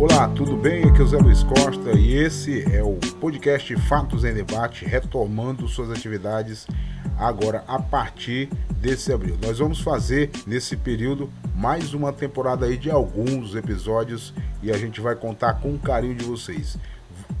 Olá, tudo bem? Aqui é o Zé Luiz Costa e esse é o podcast Fatos em Debate, retomando suas atividades agora a partir desse abril. Nós vamos fazer nesse período mais uma temporada aí de alguns episódios e a gente vai contar com o carinho de vocês.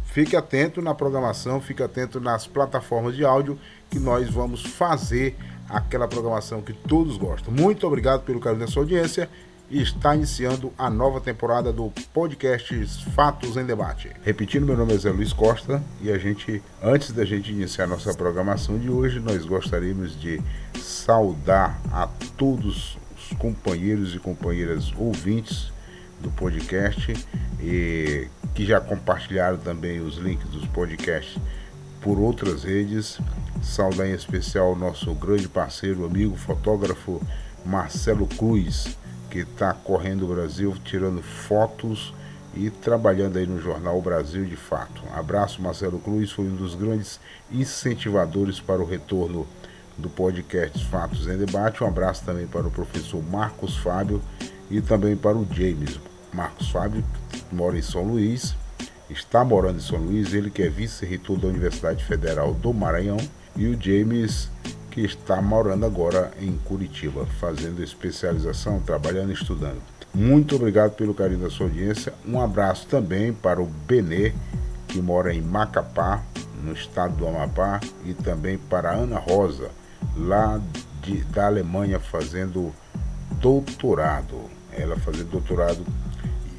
Fique atento na programação, fique atento nas plataformas de áudio que nós vamos fazer aquela programação que todos gostam. Muito obrigado pelo carinho da sua audiência está iniciando a nova temporada do podcast Fatos em Debate. Repetindo, meu nome é Zé Luiz Costa e a gente, antes da gente iniciar nossa programação de hoje, nós gostaríamos de saudar a todos os companheiros e companheiras ouvintes do podcast e que já compartilharam também os links dos podcasts por outras redes. Saudar em especial o nosso grande parceiro, amigo, fotógrafo Marcelo Cruz que está correndo o Brasil, tirando fotos e trabalhando aí no jornal Brasil de Fato. Abraço, Marcelo Cruz, foi um dos grandes incentivadores para o retorno do podcast Fatos em Debate. Um abraço também para o professor Marcos Fábio e também para o James. Marcos Fábio mora em São Luís, está morando em São Luís, ele que é vice-reitor da Universidade Federal do Maranhão, e o James que está morando agora em Curitiba, fazendo especialização, trabalhando e estudando. Muito obrigado pelo carinho da sua audiência. Um abraço também para o Benê, que mora em Macapá, no estado do Amapá, e também para a Ana Rosa, lá de, da Alemanha, fazendo doutorado. Ela fazendo doutorado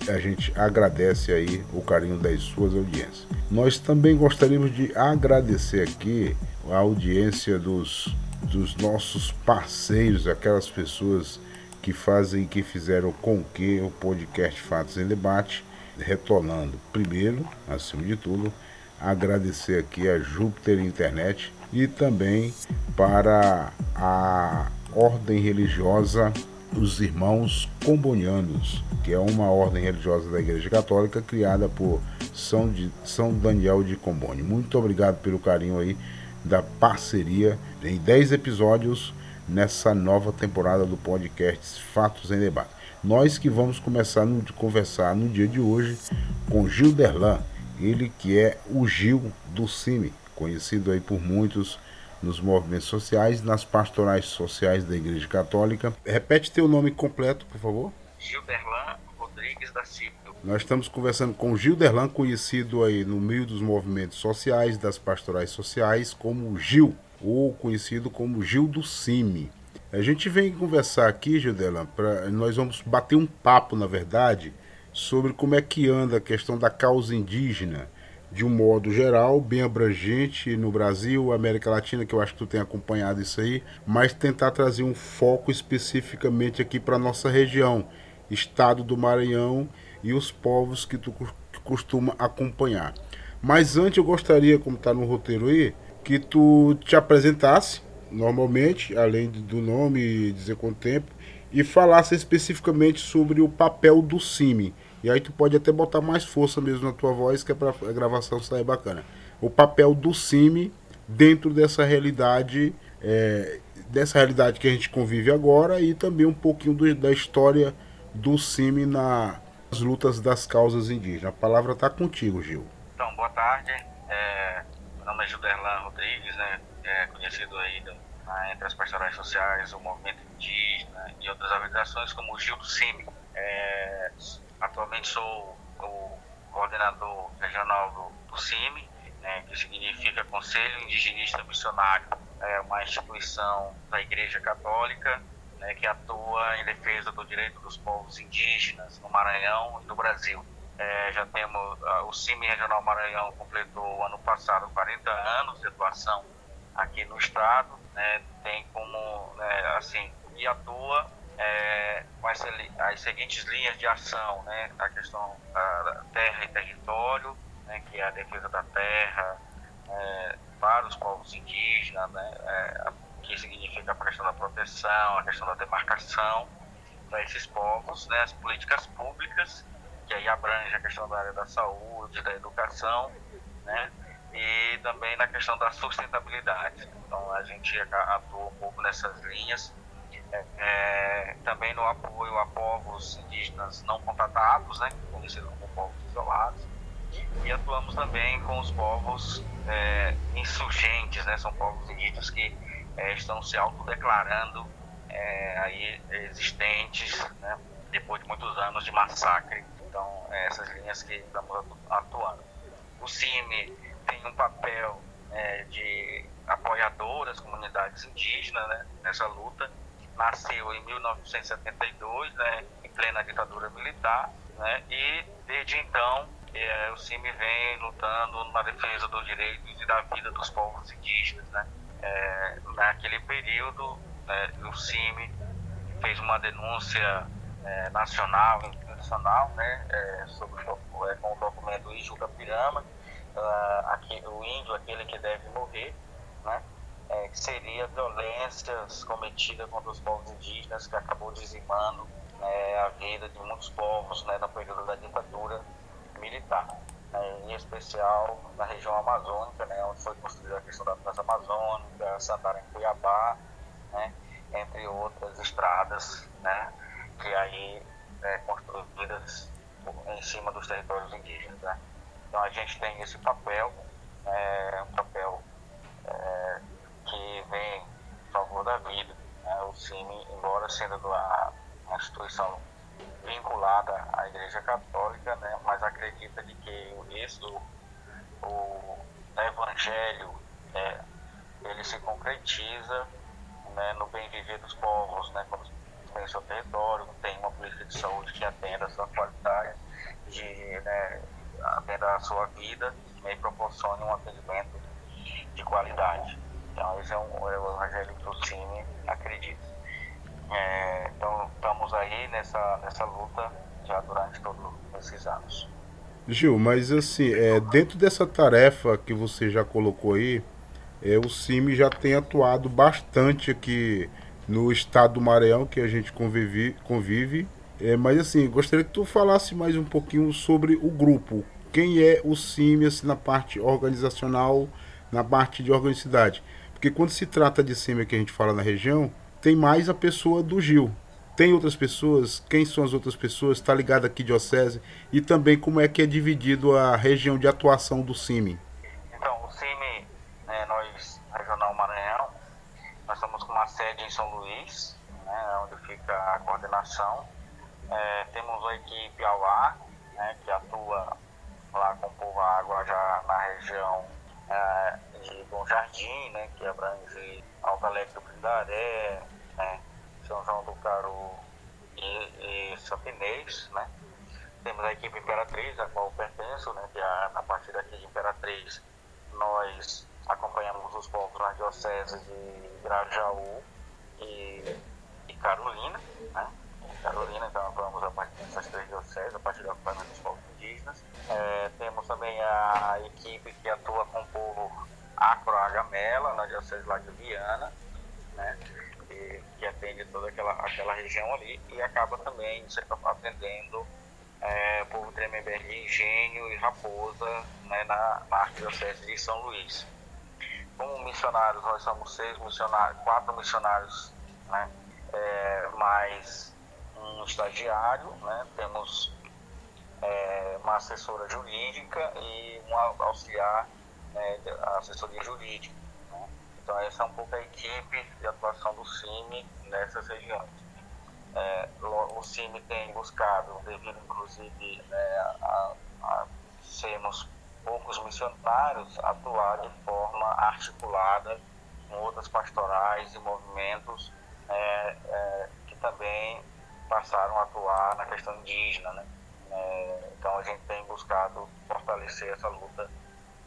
a gente agradece aí o carinho das suas audiências. Nós também gostaríamos de agradecer aqui a audiência dos, dos nossos parceiros, aquelas pessoas que fazem que fizeram com que o podcast Fatos em Debate retornando. Primeiro, acima de tudo, agradecer aqui a Júpiter Internet e também para a ordem religiosa os Irmãos Combonianos, que é uma ordem religiosa da Igreja Católica criada por São, de, São Daniel de Comboni. Muito obrigado pelo carinho aí da parceria em 10 episódios nessa nova temporada do podcast Fatos em Debate. Nós que vamos começar a conversar no dia de hoje com Gil Derlan, ele que é o Gil do CIMI, conhecido aí por muitos nos movimentos sociais, nas pastorais sociais da Igreja Católica. Repete teu nome completo, por favor. Gilderlan Rodrigues da Silva. Nós estamos conversando com Gilderlan, conhecido aí no meio dos movimentos sociais, das pastorais sociais, como Gil, ou conhecido como Gil do Cime. A gente vem conversar aqui, Gilderlan, pra, nós vamos bater um papo, na verdade, sobre como é que anda a questão da causa indígena de um modo geral, bem abrangente no Brasil, América Latina, que eu acho que tu tem acompanhado isso aí, mas tentar trazer um foco especificamente aqui para nossa região, estado do Maranhão e os povos que tu costuma acompanhar. Mas antes eu gostaria, como está no roteiro aí, que tu te apresentasse normalmente, além do nome e dizer com o tempo, e falasse especificamente sobre o papel do CIMI e aí tu pode até botar mais força mesmo na tua voz, que é para a gravação sair bacana. O papel do CIMI dentro dessa realidade, é, dessa realidade que a gente convive agora e também um pouquinho do, da história do CIMI nas lutas das causas indígenas. A palavra está contigo, Gil. Então, boa tarde. É, meu nome é Gilderlan Rodrigues, né? É conhecido aí do, entre as pastorais sociais, o movimento indígena e outras organizações como o Gil do CIMI. É, Atualmente sou o coordenador regional do, do CIMI, né, que significa Conselho Indigenista Missionário. É uma instituição da Igreja Católica né, que atua em defesa do direito dos povos indígenas no Maranhão e no Brasil. É, já temos o CIMI Regional Maranhão completou ano passado 40 anos de atuação aqui no estado, né, tem como né, assim e atua é, com as, as, seguintes linhas de ação, né? A questão da terra e território, né? que é a defesa da terra é, para os povos indígenas, né? É, que significa a questão da proteção, a questão da demarcação para esses povos, né? As políticas públicas, que aí abrange a questão da área da saúde, da educação, né? E também na questão da sustentabilidade. Então a gente atua um pouco nessas linhas é, também no apoio a povos indígenas não contatados, né, conhecidos como povos isolados, e atuamos também com os povos é, insurgentes, né, são povos indígenas que é, estão se autodeclarando é, aí existentes, né, depois de muitos anos de massacre. Então, é essas linhas que estamos atuando. O CIMI tem um papel é, de apoiador das comunidades indígenas né, nessa luta. Nasceu em 1972, né, em plena ditadura militar, né, e desde então é, o CIMI vem lutando na defesa dos direitos e da vida dos povos indígenas. Né. É, naquele período, né, o CIMI fez uma denúncia é, nacional, internacional, né, é, sobre com o documento Ijuca Pirama, uh, aqui, o índio, aquele que deve morrer, né, é, que seria violências cometidas contra os povos indígenas, que acabou dizimando né, a vida de muitos povos né, no período da ditadura militar. Né, em especial na região amazônica, né, onde foi construída a questão da Transamazônica, Santana em Cuiabá, né, entre outras estradas, né, que aí é, construídas em cima dos territórios indígenas. Né. Então a gente tem esse papel, é, um papel é, que vem em favor da vida. Né? O CIMI, embora sendo uma, instituição vinculada à Igreja Católica, né? mas acredita de que isso, o Evangelho, é, ele se concretiza né, no bem viver dos povos, né, quando tem seu território, tem uma política de saúde que atenda a sua qualidade, de, né, atenda a sua vida e proporcione um atendimento de qualidade. Então, esse é, um, é o Evangelho que o Cine acredita. É, então, estamos aí nessa, nessa luta já durante todos esses anos. Gil, mas assim, é, dentro dessa tarefa que você já colocou aí, é, o CIMI já tem atuado bastante aqui no estado do Maranhão, que a gente convive, convive. É, mas assim, gostaria que tu falasse mais um pouquinho sobre o grupo. Quem é o CIMI assim, na parte organizacional, na parte de organicidade? Porque quando se trata de SEMA que a gente fala na região, tem mais a pessoa do Gil. Tem outras pessoas? Quem são as outras pessoas? Está ligado aqui diocese? E também como é que é dividido a região de atuação do CIMI? Então, o CIMI, né, nós, Regional Maranhão, nós estamos com uma sede em São Luís, né, onde fica a coordenação. É, temos a equipe AUA, né, que atua lá com o povo água já na região é, de Bom Jardim, né, que abrange Alto Alegre do Pindaré, né, São João do Caru e, e Sampinês, né. Temos a equipe Imperatriz, a qual pertenço, né, que a, a partir daqui de Imperatriz nós acompanhamos os povos na diocese de Grajaú e, e Carolina, né. Carolina, então atuamos a partir dessas três dioceses, a partir do acompanhamento dos povos indígenas. É, temos também a equipe que atua com o povo Acroagamela, na diocese lá de Viana, né, que, que, atende toda aquela, aquela região ali e acaba também atendendo é, o povo Tremembé Engenho e Raposa né, na, na arquidiocese de São Luís. Como missionários, nós somos seis missionários, quatro missionários, né, é, mais um estagiário, né, temos é, uma assessora jurídica e um auxiliar né, assessoria jurídica. Né? Então essa é um pouco a equipe de atuação do CIMI nessas regiões. É, o CIMI tem buscado, devido inclusive né, a, a sermos poucos missionários, atuar de forma articulada com outras pastorais e movimentos é, é, que também passaram a atuar na questão indígena. Né? É, então a gente tem buscado fortalecer essa luta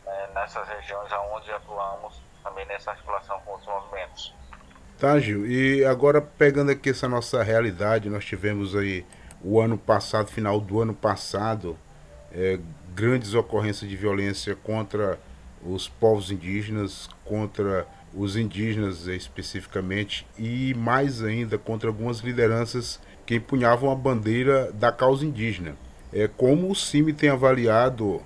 é, nessas regiões onde atuamos, também nessa articulação com os movimentos. Tá, Gil. E agora pegando aqui essa nossa realidade, nós tivemos aí o ano passado, final do ano passado, é, grandes ocorrências de violência contra os povos indígenas, contra os indígenas especificamente, e mais ainda contra algumas lideranças que empunhavam a bandeira da causa indígena. É, como o CIMI tem avaliado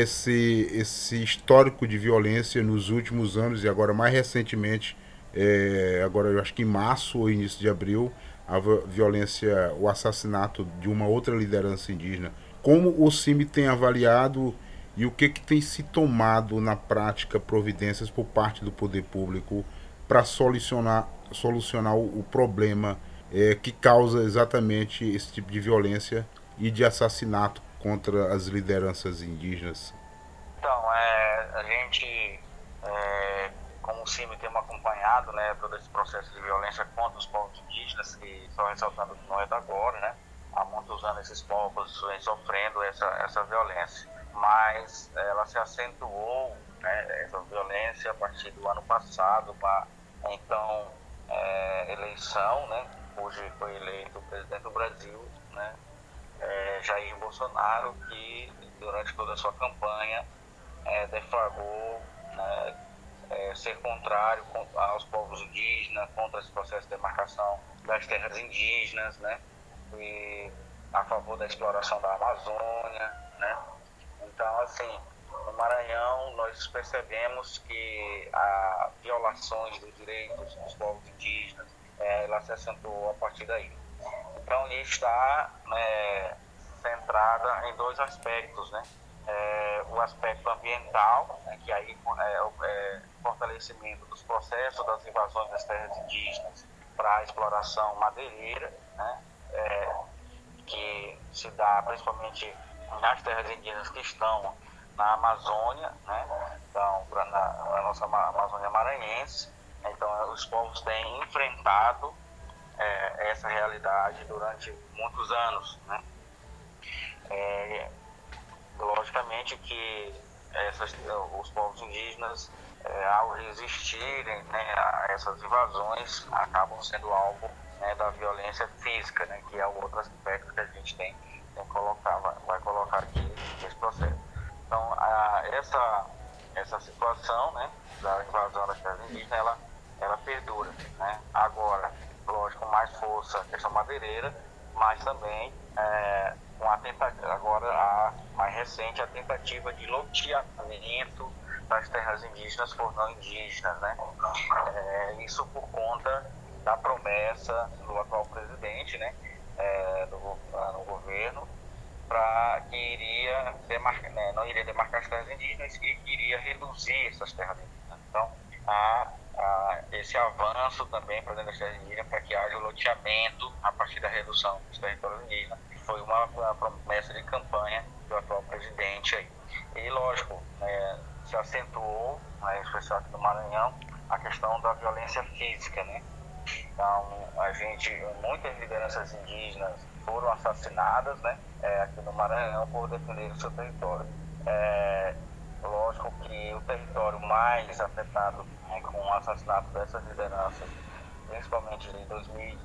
esse, esse histórico de violência nos últimos anos e agora mais recentemente é, agora eu acho que em março ou início de abril, a violência, o assassinato de uma outra liderança indígena. Como o CIMI tem avaliado e o que, que tem se tomado na prática providências por parte do poder público para solucionar, solucionar o, o problema é, que causa exatamente esse tipo de violência e de assassinato contra as lideranças indígenas? Então, é, a gente, é, como o CIMI tem acompanhado né, todo esse processo de violência contra os povos indígenas, que só ressaltando que não é da agora, né? Há muitos anos esses povos vêm sofrendo essa, essa violência. Mas ela se acentuou, né, essa violência, a partir do ano passado, para então é, eleição, né? Hoje foi eleito o presidente do Brasil, né? É, Jair Bolsonaro, que durante toda a sua campanha é, deflagrou né, é, ser contrário aos povos indígenas, contra esse processo de demarcação das terras indígenas, né? E a favor da exploração da Amazônia, né? Então, assim, no Maranhão nós percebemos que a violações dos direitos dos povos indígenas, ela se acentuou a partir daí. Então, está né, centrada em dois aspectos, né? É, o aspecto ambiental, né, que aí é, o é, fortalecimento dos processos das invasões das terras indígenas para a exploração madeireira, né, é, que se dá principalmente nas terras indígenas que estão na Amazônia, né, então, na, na nossa Amazônia maranhense. Então, os povos têm enfrentado é, essa realidade durante muitos anos. Né? É, logicamente que essas, os povos indígenas, é, ao resistirem né, a essas invasões, acabam sendo alvo né, da violência física, né, que é o outro aspecto que a gente tem, tem colocar, vai, vai, colocar aqui nesse processo. Então, a, essa, essa situação né, da invasão das terras indígenas, ela, ela perdura. Né? Agora, lógico, com mais força a questão madeireira, mas também é, com a tentativa, agora a mais recente, a tentativa de loteamento das terras indígenas por não indígenas, né? É, isso por conta da promessa do atual presidente, né? É, do, no governo, para que iria demarcar, né, não iria demarcar as terras indígenas e queria reduzir essas terras indígenas. Então, há, há esse avanço também para dentro das terras indígenas para que haja o loteamento a partir da redução dos territórios indígenas foi uma, uma promessa de campanha do atual presidente aí. E, lógico, né, se acentuou, né, especial aqui no Maranhão, a questão da violência física, né? Então, a gente, muitas lideranças indígenas foram assassinadas, né, é, aqui no Maranhão por defender o seu território. É, que o território mais afetado né, com o assassinato dessas lideranças, principalmente de, 2000,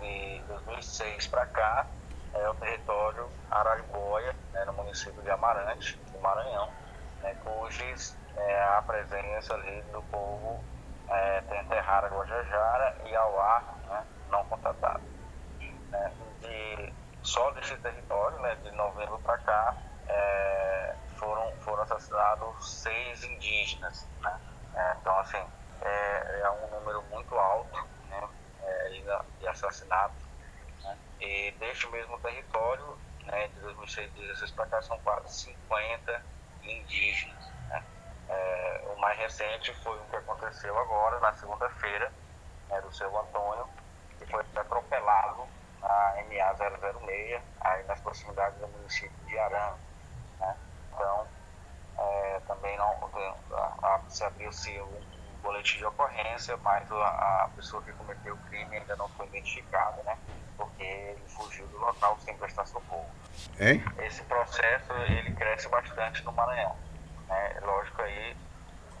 de 2006 para cá, é o território Araribóia, né, no município de Amarante, do Maranhão, né, cujas é, a presença ali do povo é, Tenterrara Guajajara e Auá, né, não contatado. Né, de, só desse território, né, de novembro para cá, é, foram, foram assassinados seis indígenas. Né, é, então, assim, é, é, um número muito alto né, é, de assassinatos e deste mesmo território, né, de 2016 para cá, são quase 50 indígenas. Né? É, o mais recente foi o que aconteceu agora, na segunda-feira, né, do seu Antônio, que foi atropelado na MA006, aí nas proximidades do município de Arã. Então, é, também não, se abriu-se um boletim de ocorrência, mas a, a, pessoa que cometeu o crime ainda não foi identificada, né? Porque ele fugiu do local sem prestar socorro. Hein? Esse processo ele cresce bastante no Maranhão. Né? Lógico aí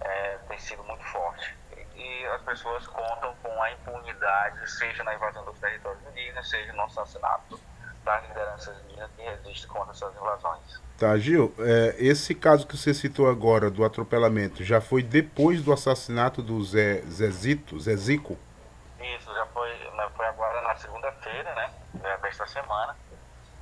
é, tem sido muito forte. E, as pessoas contam com a impunidade, seja na invasão dos territórios indígenas, seja no assassinato das lideranças indígenas que resistem contra essas invasões. Tá, Gil, é, esse caso que você citou agora do atropelamento já foi depois do assassinato do Zé, Zezito, Zezico? Isso, já foi, né, foi agora na segunda-feira, né, desta semana.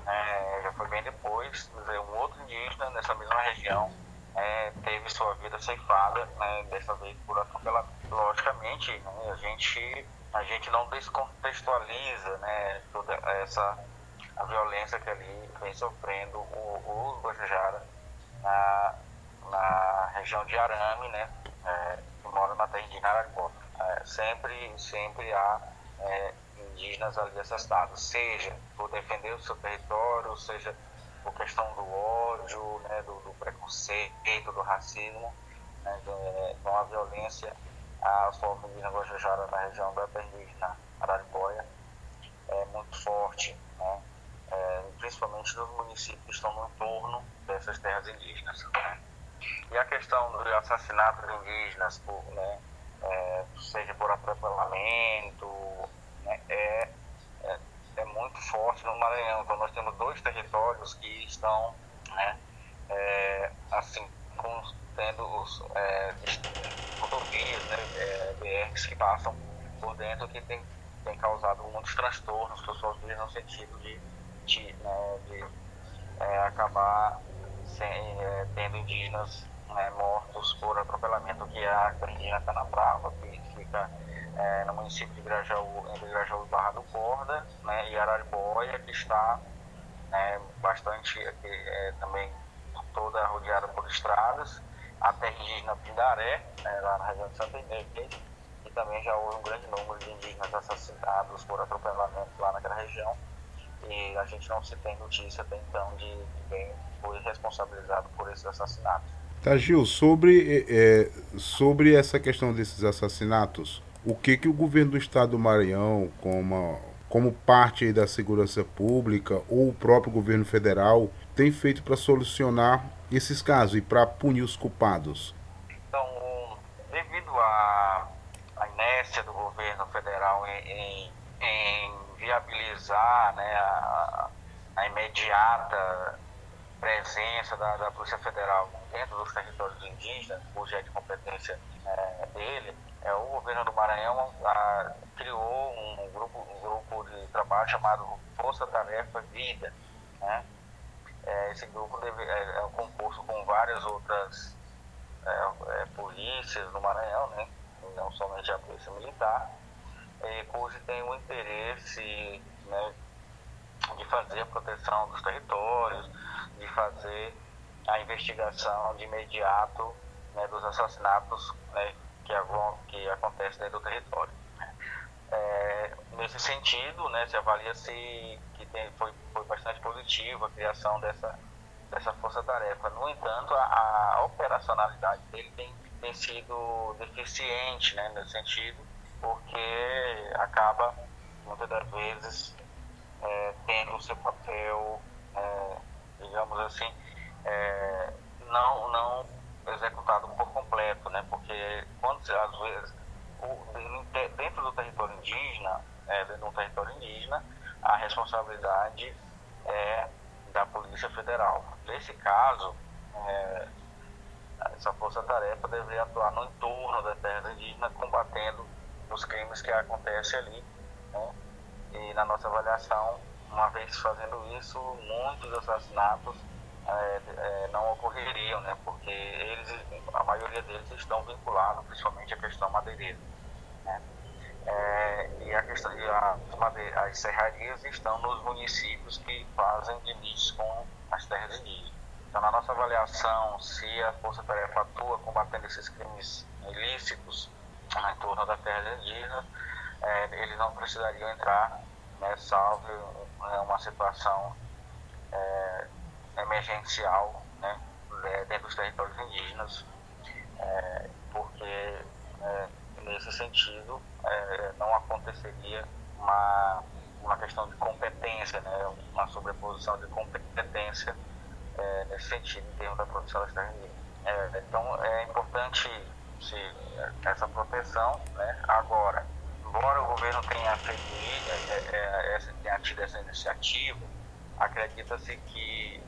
É, já foi bem depois, um outro indígena nessa mesma região é, teve sua vida ceifada, né, dessa vez por atropelamento. logicamente, né, a gente a gente não descontextualiza né, toda essa a violência que ali vem sofrendo o, o Guajajara na, na região de Arame, né, é, que mora na terra indígena Araribó. É, sempre, sempre há é, indígenas ali assassinados, seja por defender o seu território, seja por questão do ódio, né, do, do preconceito, do racismo, né, com a violência as formas indígenas Guajajara na região da terra indígena Araribóia é muito forte, né, é, principalmente nos municípios que estão no entorno dessas terras indígenas. Né. E a questão dos assassinatos indígenas, por, né, é, seja por atropelamento, né, é, é, é, muito forte no Maranhão. Então nós temos dois territórios que estão né, é, assim, com, tendo os é, rodovias, né, é, BRs que passam por dentro que tem, tem causado muitos transtornos para suas vidas no sentido de, né, de é, acabar sem, é, tendo indígenas né, mortos por atropelamento, que é a indígena Canabrava, que fica é, no município de Grajaú, entre Grajaú e Barra do Corda, né, e Araribóia, que está né, bastante é, também toda rodeada por estradas, a terra indígena Pindaré, né, lá na região de Santa Inês, e também já houve um grande número de indígenas assassinados por atropelamento lá naquela região, e a gente não se tem notícia até então de quem foi responsabilizado por esses assassinatos. Tá, Gil, sobre, é, sobre essa questão desses assassinatos, o que, que o governo do estado do Maranhão, como, como parte da segurança pública, ou o próprio governo federal, tem feito para solucionar esses casos e para punir os culpados? Então, devido à, à inércia do governo federal em, em, em viabilizar né, a, a imediata presença da, da, Polícia Federal dentro dos territórios indígenas, cuja é de competência é, dele, é, o governo do Maranhão a, criou um grupo, um grupo de trabalho chamado Força Tarefa Vida. Né? É, esse grupo deve, é, é, composto com várias outras é, é, polícias no Maranhão, né? não somente a Polícia Militar, cujo tem o interesse né, de fazer a proteção dos territórios, de fazer a investigação de imediato né, dos assassinatos né, que, que acontecem dentro do território. É, nesse sentido, né, se avalia se que tem, foi, foi bastante positiva a criação dessa, dessa força-tarefa. No entanto, a, a, operacionalidade dele tem, tem sido deficiente né, nesse sentido, porque acaba, muitas das vezes, é, tendo o seu papel é, digamos assim, é, não, não executado por completo, né? Porque quando às vezes o, dentro do território indígena, é, dentro do território indígena, a responsabilidade é da Polícia Federal. Nesse caso, é, essa força-tarefa deveria atuar no entorno da terra indígena, combatendo os crimes que acontecem ali. Né? E na nossa avaliação, uma vez fazendo isso, muitos assassinatos é, é, não ocorreriam, né? porque eles, a maioria deles estão vinculados principalmente à questão madeireira. Né? É, e a questão, e a, as serrarias estão nos municípios que fazem limites com as terras indígenas. Então, na nossa avaliação, se a Força Tarefa atua combatendo esses crimes ilícitos né, em torno da terra indígena, é, eles não precisariam entrar, né, salve é uma situação é, emergencial né, é, dentro dos territórios indígenas, é, porque é, nesse sentido é, não aconteceria uma, uma questão de competência, né, uma sobreposição de competência nesse sentido em termos da produção das terras indígenas. então é importante essa proteção né, agora embora o governo tenha feito é, é, é, tenha tido essa iniciativa, acredita-se que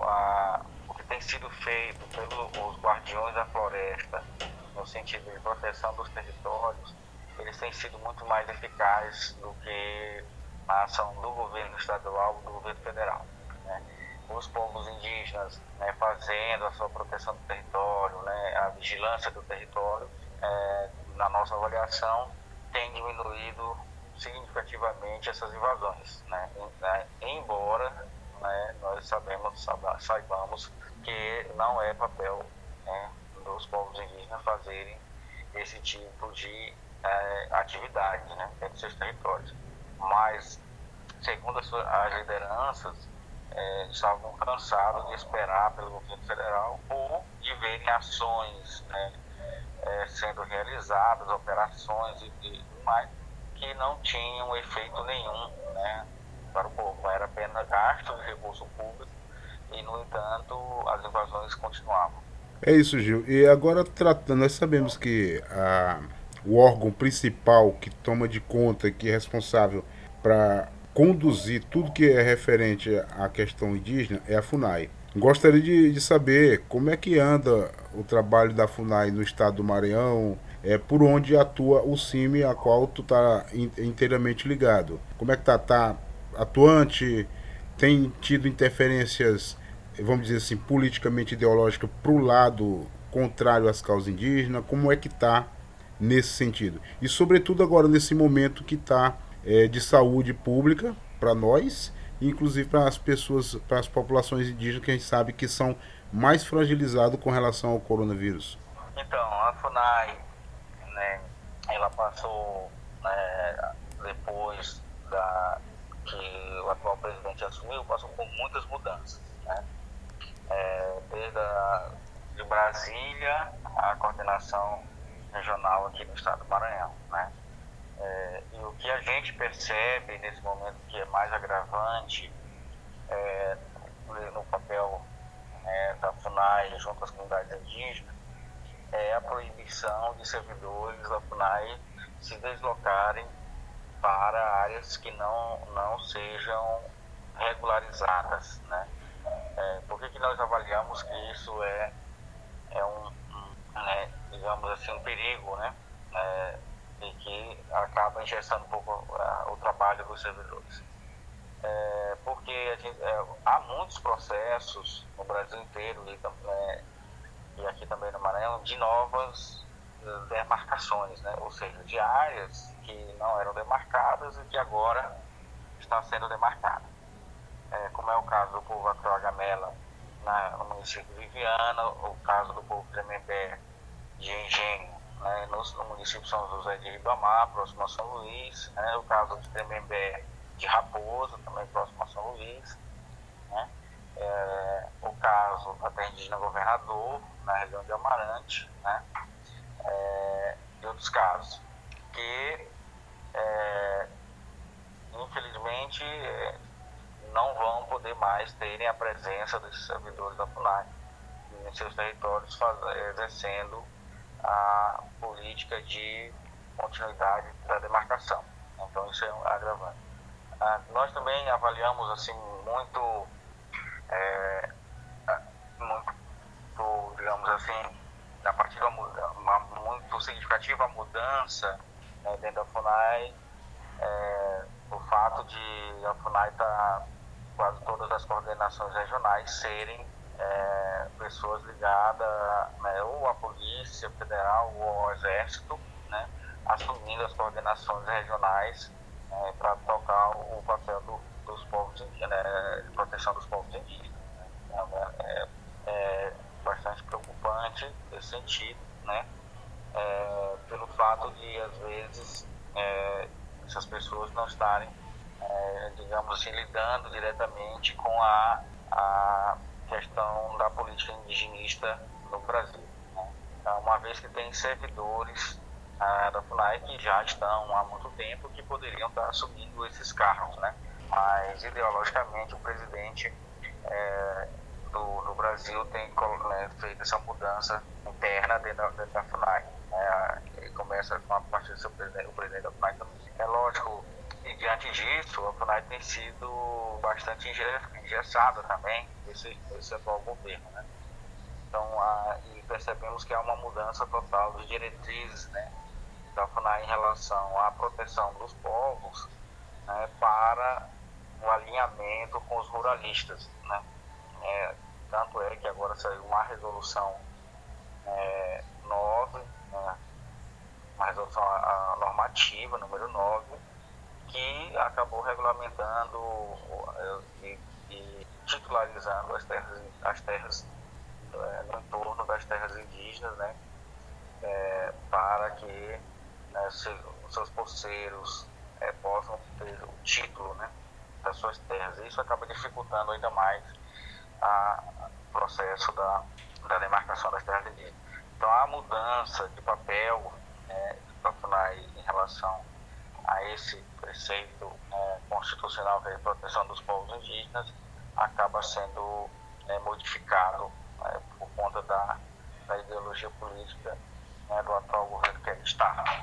a, o que tem sido feito pelos guardiões da floresta, no sentido de proteção dos territórios, eles têm sido muito mais eficazes do que a ação do governo estadual do governo federal. Né? Os povos indígenas né, fazendo a sua proteção do território, a vigilância do território, é, na nossa avaliação, tem diminuído significativamente essas invasões, né? né embora né, nós sabemos, saibamos que não é papel né, dos povos indígenas fazerem esse tipo de é, atividade né, dentro dos seus territórios. Mas, segundo as, as lideranças, é, estavam cansados de esperar pelo governo federal ou de verem ações né, é, sendo realizadas, operações e, e mais, que não tinham efeito nenhum né, para o povo. Era apenas gasto de recurso público e, no entanto, as invasões continuavam. É isso, Gil. E agora tratando, nós sabemos que a, o órgão principal que toma de conta, que é responsável para conduzir tudo que é referente à questão indígena é a FUNAI. Gostaria de, de saber como é que anda o trabalho da FUNAI no estado do Maranhão, é, por onde atua o CIMI, a qual tu está inteiramente ligado. Como é que tá, tá atuante? Tem tido interferências, vamos dizer assim, politicamente ideológicas para o lado contrário às causas indígenas? Como é que está nesse sentido? E sobretudo agora nesse momento que está é, de saúde pública para nós, inclusive para as pessoas, para as populações indígenas que a gente sabe que são mais fragilizados com relação ao coronavírus. Então, a FUNAI, né, ela passou né, depois da que o atual presidente assumiu, passou por muitas mudanças, né? É, desde a, de Brasília a coordenação regional aqui no estado do Maranhão, né? É, e o que a gente percebe nesse momento que é mais agravante é, no papel né, da FUNAI junto às comunidades indígenas é a proibição de servidores da FUNAI se deslocarem para áreas que não, não sejam regularizadas. Né? É, por que, nós avaliamos que isso é, é um, um né, digamos assim, um perigo, né? É, acaba engessando um pouco uh, o trabalho dos servidores. É, porque gente, é, há muitos processos no Brasil inteiro e, é, e, aqui também no Maranhão de novas demarcações, né? ou seja, de áreas que não eram demarcadas e que agora estão sendo demarcadas. É, como é o caso do povo Acroagamela no município de Viviana, o caso do povo Tremembé de Engenho né, no, no, município São José de Ribamar, próximo a São Luís, né, o caso de Tremembé de Raposo, também próximo a São Luís, né, é, o caso terra indígena Governador, na região de Amarante, né, é, e outros casos, que é, infelizmente não vão poder mais terem a presença desses servidores da FUNAI em seus territórios faz, exercendo a política de continuidade da demarcação. Então isso é um agravante. Ah, nós também avaliamos assim muito, é, muito, digamos assim, a partir uma, uma muito significativa mudança né, dentro da FUNAI, é, o fato de a FUNAI estar tá, quase todas as coordenações regionais serem é, pessoas ligadas né, ou à Polícia Federal ou ao Exército, né, assumindo as coordenações regionais é, para tocar o papel do, dos povos né, proteção dos povos indígenas. Né. Então, é, é, bastante preocupante nesse sentido, né, é, pelo fato de, às vezes, é, essas pessoas não estarem, é, digamos assim, lidando diretamente com a, a questão da política indigenista no Brasil. Né? Então, uma vez que tem servidores ah, da FUNAI que já estão há muito tempo que poderiam estar assumindo esses cargos, né? mas ideologicamente o presidente é, do, do, Brasil tem né, feito essa mudança interna dentro dentro da FUNAI. Né? Ele começa com a partir do seu presidente, o presidente da FUNAI. É lógico e diante disso, a FUNAI tem sido bastante engessada também, esse, esse atual governo. Né? Então, a, e percebemos que há uma mudança total de diretrizes né, da FUNAI em relação à proteção dos povos né, para o alinhamento com os ruralistas. Né? É, tanto é que agora saiu uma resolução é, 9, né, uma resolução normativa, número 9, que acabou regulamentando e, e titularizando as terras, as terras é, no entorno das terras indígenas, né, é, para que né, se, seus poceiros é, possam ter o título né, das suas terras. Isso acaba dificultando ainda mais o processo da, da demarcação das terras indígenas. Então, a mudança de papel é, em relação a esse preceito é, constitucional que é proteção dos povos indígenas acaba sendo é, modificado é, por conta da, da ideologia política né, do atual governo que está.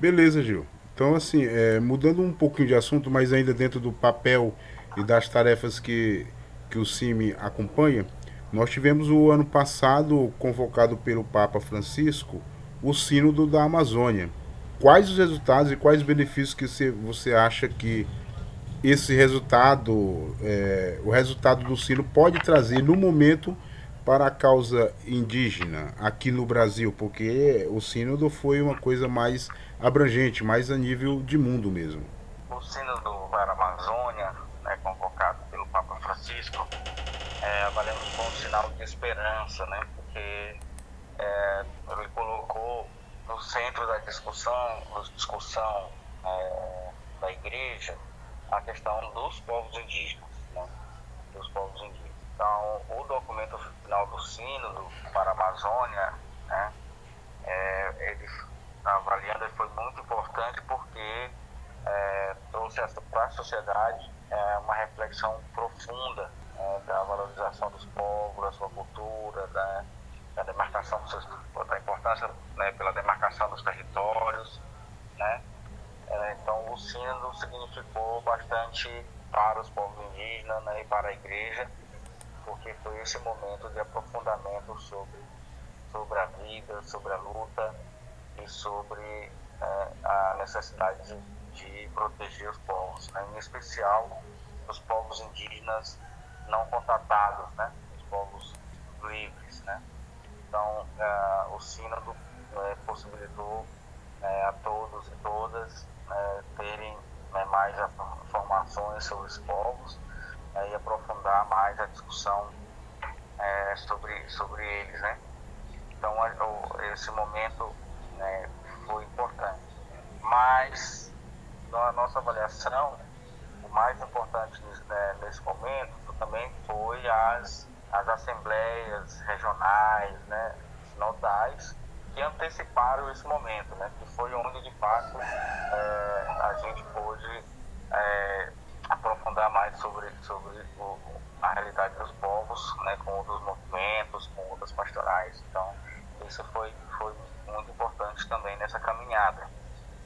Beleza, Gil. Então, assim, é, mudando um pouquinho de assunto, mas ainda dentro do papel e das tarefas que, que o CIMI acompanha, nós tivemos o ano passado, convocado pelo Papa Francisco, o Sínodo da Amazônia. Quais os resultados e quais os benefícios que você, você acha que esse resultado, é, o resultado do Sínodo pode trazer no momento para a causa indígena aqui no Brasil? Porque o Sínodo foi uma coisa mais abrangente, mais a nível de mundo mesmo. O Sínodo para a Amazônia, né, convocado pelo Papa Francisco, é, avaliamos como um sinal de esperança, né? Porque é, ele colocou no centro da discussão, discussão é, da igreja, a questão dos povos indígenas, né? Dos povos indígenas. Então, o documento final do Sínodo para a Amazônia, né? É, ele avaliando ele foi muito importante porque é, trouxe para a sociedade é, uma reflexão profunda é, da valorização dos povos, da sua cultura, da, da demarcação dos seus, da importância né, pela demarcação dos territórios, né? É, então o sínodo significou bastante para os povos indígenas né, e para a igreja, porque foi esse momento de aprofundamento sobre, sobre a vida, sobre a luta e sobre é, a necessidade de, de, proteger os povos, né, em especial os povos indígenas não contatados, né? Os povos livres, né? Então, uh, o sínodo uh, possibilitou uh, a todos e todas terem né, mais informações sobre os povos e aprofundar mais a discussão sobre, sobre eles, né? Então, esse momento né, foi importante. Mas, na nossa avaliação, o mais importante né, nesse momento também foi as, as assembleias regionais, né, nodais, que anteciparam esse momento, né, que foi onde de fato é, a gente pôde é, aprofundar mais sobre, sobre o, a realidade dos povos, né, com outros movimentos, com outras pastorais. Então, isso foi, foi muito importante também nessa caminhada.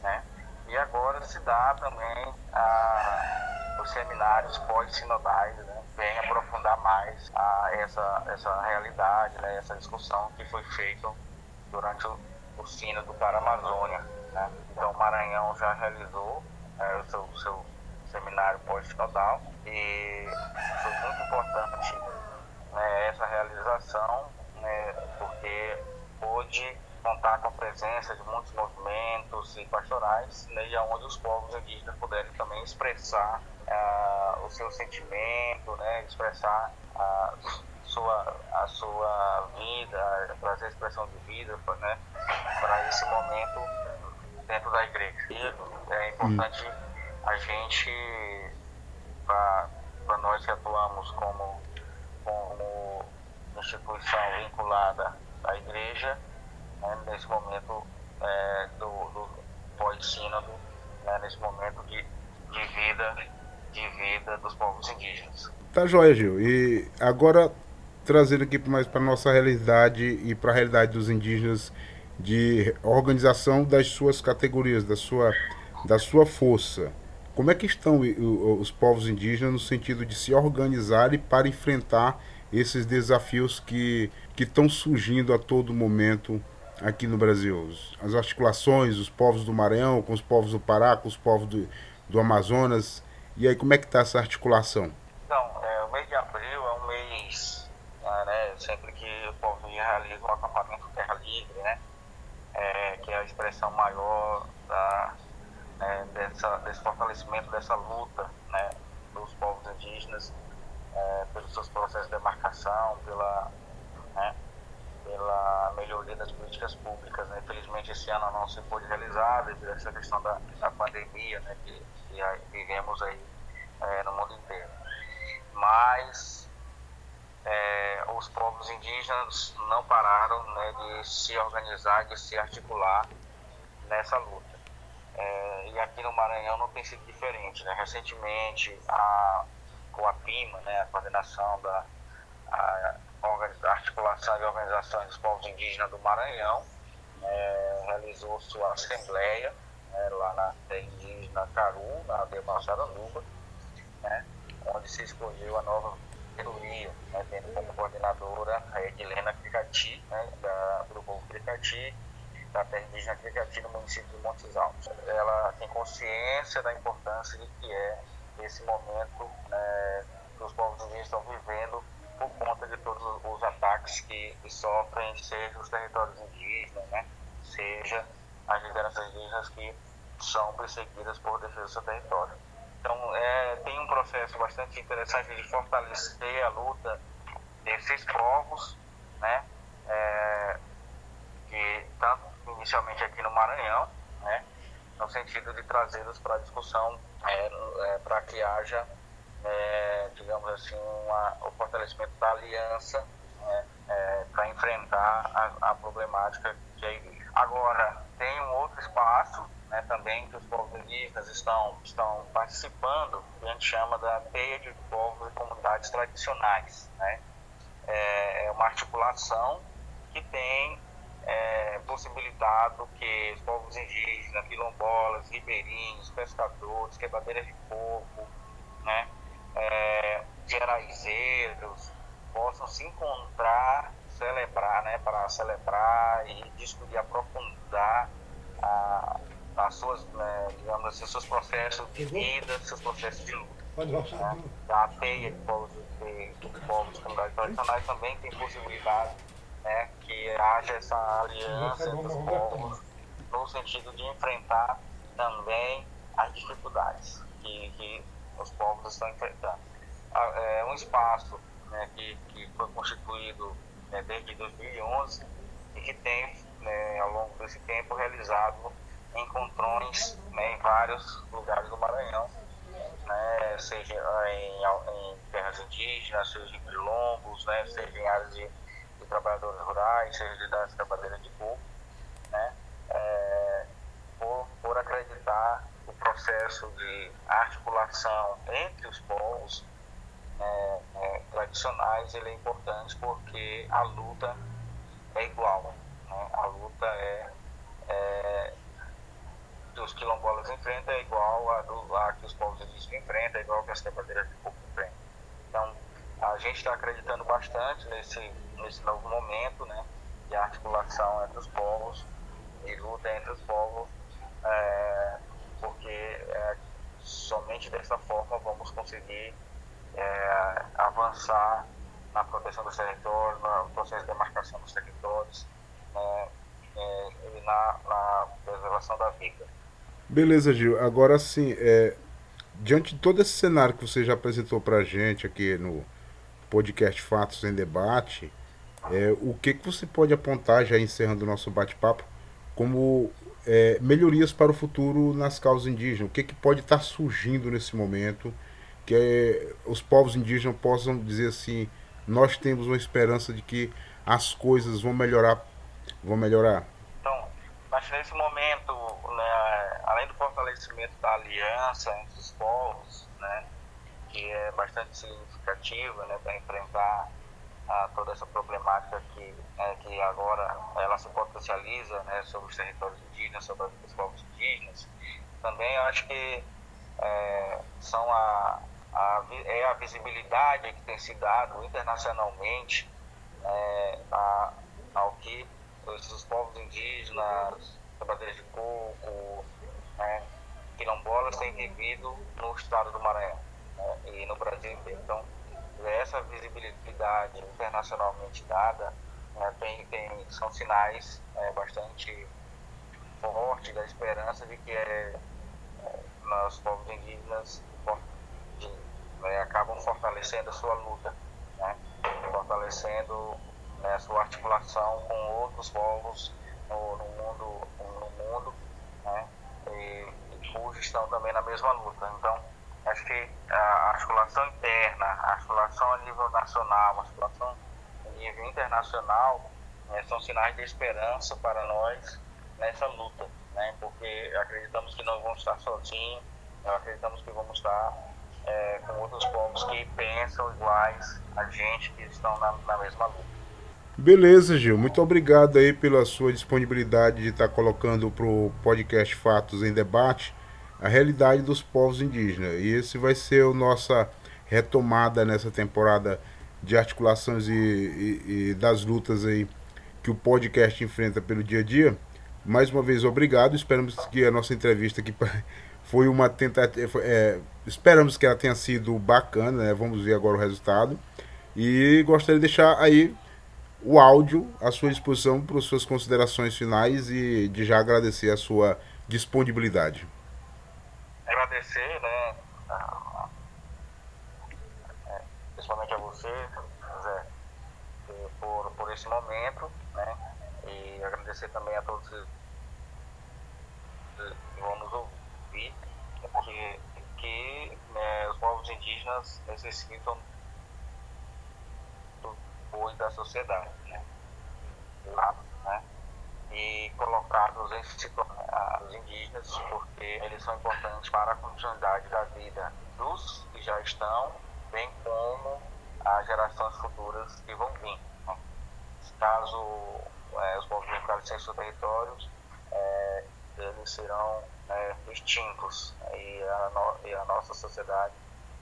Né? E agora se dá também a, os seminários pós-sinodais, né? vem aprofundar mais a, essa, essa realidade, né, essa discussão que foi feita durante o, o Sínodo para a Amazônia. Né? Então, o Maranhão já realizou é, o seu, seu seminário pós-sinodal e foi muito importante né, essa realização, né, porque pôde contar com a presença de muitos movimentos e pastorais, né, e onde os povos indígenas puderem também expressar o seu sentimento, né, expressar a sua, a sua vida, trazer a expressão de vida né, para esse momento dentro da igreja. E é importante hum. a gente, para nós que atuamos como, como instituição vinculada à igreja, né, nesse momento é, do, do pós-sínodo, né, nesse momento de, de vida de vida dos povos indígenas. Tá joia, Gil. E agora trazendo aqui mais para nossa realidade e para a realidade dos indígenas de organização das suas categorias, da sua, da sua força. Como é que estão os povos indígenas no sentido de se organizarem para enfrentar esses desafios que, estão surgindo a todo momento aqui no Brasil? As articulações, os povos do Maranhão com os povos do Pará, com os povos do, do Amazonas, e aí, como é que está essa articulação? Então, é, o mês de abril é um mês, né, né sempre que o povo realiza o acampamento Terra Livre, né? é, que é a expressão maior da, né, dessa, desse fortalecimento dessa luta né, dos povos indígenas é, pelos seus processos de demarcação, pela, né, pela melhoria das políticas públicas. Né? Infelizmente, esse ano não se pôde realizar devido a essa questão da, da pandemia né, que, que vivemos aí é, no mundo inteiro. Mas é, os povos indígenas não pararam né, de se organizar, de se articular nessa luta. É, e aqui no Maranhão não tem sido diferente. Né? Recentemente, a COAPIMA, né, a coordenação da a, a articulação e organizações dos povos indígenas do Maranhão, é, realizou sua assembleia né, lá na terra indígena Caru, na aldeia Massaranduba, né, onde se escolheu a nova diretoria, né, tendo como coordenadora a Edilena Cricati, né, da, do povo Cricati, da terra indígena Cricati, no município de Montes Altos. Ela tem consciência da importância de que é esse momento né, que os povos indígenas estão vivendo por conta de todos os ataques que, sofrem, seja os territórios indígenas, né, seja as lideranças indígenas que são perseguidas por defesa do seu território. Então, é, tem um processo bastante interessante de fortalecer a luta desses povos, né, é, que tanto inicialmente aqui no Maranhão, né, no sentido de trazê-los para discussão, é, é, para que haja, é, digamos assim, uma, o fortalecimento da aliança né, é, para enfrentar a, a, problemática que aí Agora, tem um outro espaço né, também que os povos indígenas estão, estão participando, que a gente chama da teia de povos e comunidades tradicionais. Né? É, é uma articulação que tem é, possibilitado que os povos indígenas, quilombolas, ribeirinhos, pescadores, quebradeiras de coco, né, é, geraizeiros, possam se encontrar, celebrar, né, para celebrar e discutir, aprofundar a, as suas, né, digamos assim, seus processos de vida, seus processos de luta. Né? A teia de povos, de, de povos comunidades tradicionais também tem possibilidade né, que haja essa aliança entre os povos no sentido de enfrentar também as dificuldades que, que os povos estão enfrentando. É um espaço né, que, que foi constituído né, desde 2011 e que tem, né, ao longo desse tempo, realizado encontrões né, em vários lugares do Maranhão, né, seja em, em, terras indígenas, seja em quilombos, né, seja em áreas de trabalhadores rurais, seja das trabalhadoras de coco, né, é, por, por acreditar o processo de articulação entre os povos é, é, tradicionais ele é importante porque a luta é igual. Né? A luta é, é que os quilombolas enfrentam é igual a, do, a que os povos indígenas enfrentam, é igual que as quebradeiras de coco enfrentam. Então, a gente está acreditando bastante nesse, nesse novo momento, né, de articulação entre os povos, de luta entre os povos, é, porque é, somente dessa forma vamos conseguir é, avançar na proteção dos territórios, no processo de demarcação dos territórios né, é, e na, na, preservação da vida. Beleza, Gil. Agora sim, é, diante de todo esse cenário que você já apresentou para a gente aqui no, podcast Fatos em Debate, é, o que, que você pode apontar, já encerrando o nosso bate-papo, como é, melhorias para o futuro nas causas indígenas? O que, que pode estar surgindo nesse momento que é, os povos indígenas possam dizer assim, nós temos uma esperança de que as coisas vão melhorar, vão melhorar? Então, mas nesse momento, né, além do fortalecimento da aliança entre os povos, né, que é bastante significativa né, para enfrentar a, toda essa problemática que, né, que agora ela se potencializa né, sobre os territórios indígenas, sobre os povos indígenas. Também acho que é, são a, a, é a visibilidade que tem se dado internacionalmente é, a, ao que os povos indígenas, trabalhadores de coco, né, quilombolas têm vivido no estado do Maranhão né, e no Brasil inteiro. Então, essa visibilidade internacionalmente dada né, tem, tem, são sinais é, bastante forte da esperança de que é, é, nós, povos indígenas, né, acabam fortalecendo a sua luta, né, fortalecendo né, a sua articulação com outros povos no, no mundo, no mundo né, e, e cujos estão também na mesma luta. Então, que a articulação interna, a articulação a nível nacional, a articulação a nível internacional né, são sinais de esperança para nós nessa luta, né, porque acreditamos que não vamos estar sozinhos, acreditamos que vamos estar é, com outros povos que pensam iguais a gente, que estão na, na mesma luta. Beleza, Gil. Muito obrigado aí pela sua disponibilidade de estar colocando para o podcast Fatos em Debate a realidade dos povos indígenas. E esse vai ser a nossa retomada nessa temporada de articulações e, e, e das lutas aí que o podcast enfrenta pelo dia a dia. Mais uma vez, obrigado. Esperamos que a nossa entrevista aqui foi uma tentativa. É, esperamos que ela tenha sido bacana, né? Vamos ver agora o resultado. E gostaria de deixar aí o áudio à sua disposição para as suas considerações finais e de já agradecer a sua disponibilidade. Agradecer, né? É, principalmente a você, Zé, por, por esse momento, né? E agradecer também a todos que vão nos ouvir, porque que né, os povos indígenas necessitam apoio da sociedade, né? né? E colocados em os indígenas, porque eles são importantes para a continuidade da vida dos que já estão, bem como as gerações futuras que vão vir. Né? Caso é, os povos ficarem sem seus territórios, é, eles serão é, extintos e a, no, e a nossa sociedade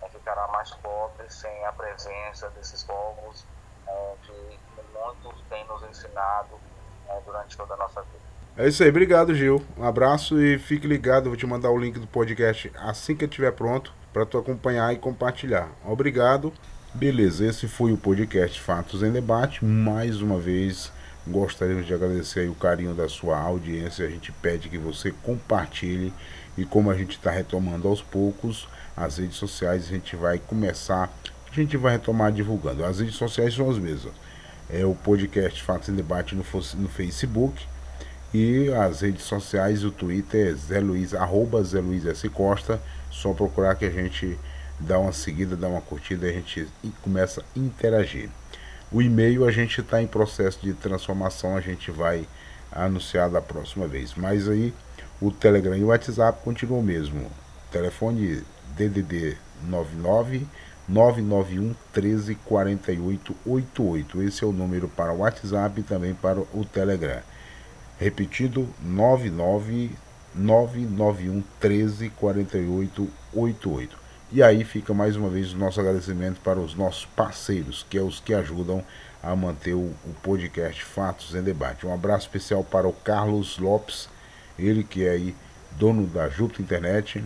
é, ficará mais pobre sem a presença desses povos é, que muitos têm nos ensinado é, durante toda a nossa vida. É isso aí, obrigado Gil. Um abraço e fique ligado, vou te mandar o link do podcast assim que estiver pronto para tu acompanhar e compartilhar. Obrigado. Beleza, esse foi o podcast Fatos em Debate. Mais uma vez, gostaríamos de agradecer o carinho da sua audiência. A gente pede que você compartilhe e como a gente está retomando aos poucos as redes sociais, a gente vai começar a gente vai retomar divulgando. As redes sociais são as mesmas. É o podcast Fatos em Debate no, no Facebook. E as redes sociais, o Twitter é Zé Luiz, arroba Zé Luiz S. Costa. Só procurar que a gente dá uma seguida, dá uma curtida a gente começa a interagir. O e-mail a gente está em processo de transformação, a gente vai anunciar da próxima vez. Mas aí o Telegram e o WhatsApp continuam mesmo. Telefone DDD 99 991 13 48 88. Esse é o número para o WhatsApp e também para o Telegram. Repetido, 99 991 13 48 88. E aí fica mais uma vez o nosso agradecimento para os nossos parceiros, que é os que ajudam a manter o, podcast Fatos em Debate. Um abraço especial para o Carlos Lopes, ele que é aí dono da Juto Internet,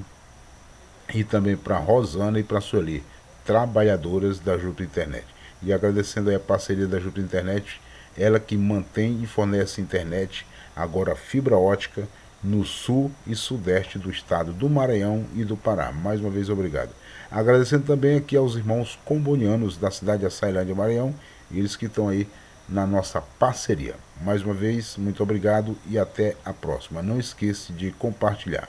e também para Rosana e para Sueli trabalhadoras da Juto Internet. E agradecendo a parceria da Juto Internet, ela que mantém e fornece internet, agora fibra ótica, no sul e sudeste do estado do Maranhão e do Pará. Mais uma vez, obrigado. Agradecendo também aqui aos irmãos combonianos da cidade de Açailândia, Maranhão, eles que estão aí na nossa parceria. Mais uma vez, muito obrigado e até a próxima. Não esqueça de compartilhar.